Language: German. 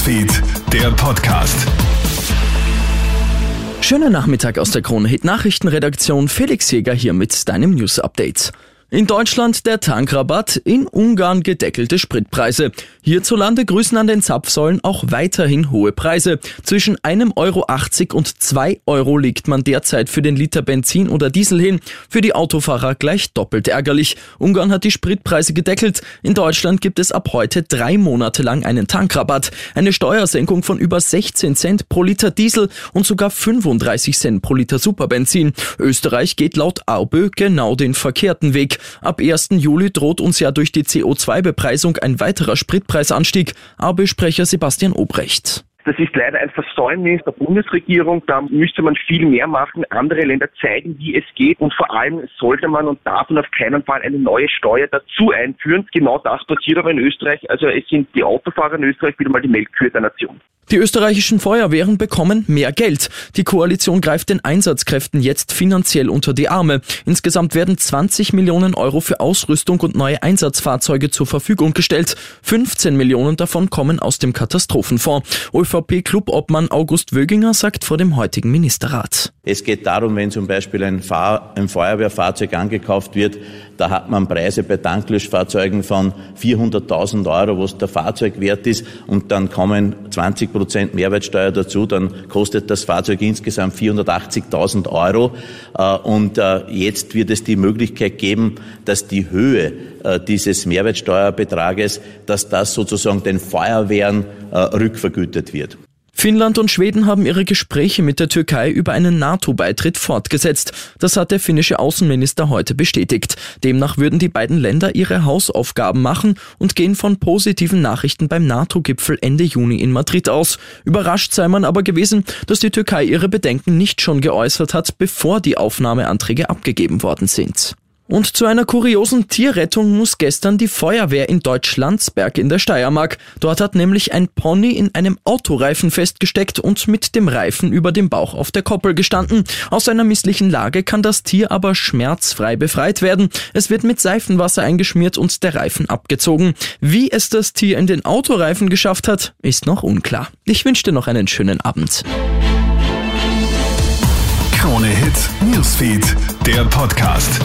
Newsfeed, der Podcast. Schönen Nachmittag aus der Krone Hit Nachrichtenredaktion. Felix Jäger hier mit deinem News Update. In Deutschland der Tankrabatt, in Ungarn gedeckelte Spritpreise. Hierzulande grüßen an den Zapfsäulen auch weiterhin hohe Preise. Zwischen einem Euro 80 und zwei Euro liegt man derzeit für den Liter Benzin oder Diesel hin. Für die Autofahrer gleich doppelt ärgerlich. Ungarn hat die Spritpreise gedeckelt. In Deutschland gibt es ab heute drei Monate lang einen Tankrabatt. Eine Steuersenkung von über 16 Cent pro Liter Diesel und sogar 35 Cent pro Liter Superbenzin. Österreich geht laut AUBÖ genau den verkehrten Weg. Ab 1. Juli droht uns ja durch die CO2-Bepreisung ein weiterer Spritpreisanstieg. AB-Sprecher Sebastian Obrecht. Das ist leider ein Versäumnis der Bundesregierung. Da müsste man viel mehr machen. Andere Länder zeigen, wie es geht. Und vor allem sollte man und darf man auf keinen Fall eine neue Steuer dazu einführen. Genau das passiert aber in Österreich. Also es sind die Autofahrer in Österreich wieder mal die Melkkühe der Nation. Die österreichischen Feuerwehren bekommen mehr Geld. Die Koalition greift den Einsatzkräften jetzt finanziell unter die Arme. Insgesamt werden 20 Millionen Euro für Ausrüstung und neue Einsatzfahrzeuge zur Verfügung gestellt. 15 Millionen davon kommen aus dem Katastrophenfonds. ÖVP-Clubobmann August Wöginger sagt vor dem heutigen Ministerrat. Es geht darum, wenn zum Beispiel ein, Fahr ein Feuerwehrfahrzeug angekauft wird, da hat man Preise bei Tanklöschfahrzeugen von 400.000 Euro, was der Fahrzeugwert ist, und dann kommen 20 Prozent Mehrwertsteuer dazu, dann kostet das Fahrzeug insgesamt 480.000 Euro. Äh, und äh, jetzt wird es die Möglichkeit geben, dass die Höhe äh, dieses Mehrwertsteuerbetrages, dass das sozusagen den Feuerwehren rückvergütet wird. Finnland und Schweden haben ihre Gespräche mit der Türkei über einen NATO-Beitritt fortgesetzt. Das hat der finnische Außenminister heute bestätigt. Demnach würden die beiden Länder ihre Hausaufgaben machen und gehen von positiven Nachrichten beim NATO-Gipfel Ende Juni in Madrid aus. Überrascht sei man aber gewesen, dass die Türkei ihre Bedenken nicht schon geäußert hat, bevor die Aufnahmeanträge abgegeben worden sind. Und zu einer kuriosen Tierrettung muss gestern die Feuerwehr in Deutschlandsberg in der Steiermark. Dort hat nämlich ein Pony in einem Autoreifen festgesteckt und mit dem Reifen über dem Bauch auf der Koppel gestanden. Aus einer misslichen Lage kann das Tier aber schmerzfrei befreit werden. Es wird mit Seifenwasser eingeschmiert und der Reifen abgezogen. Wie es das Tier in den Autoreifen geschafft hat, ist noch unklar. Ich wünsche dir noch einen schönen Abend. Krone Hits, Newsfeed, der Podcast.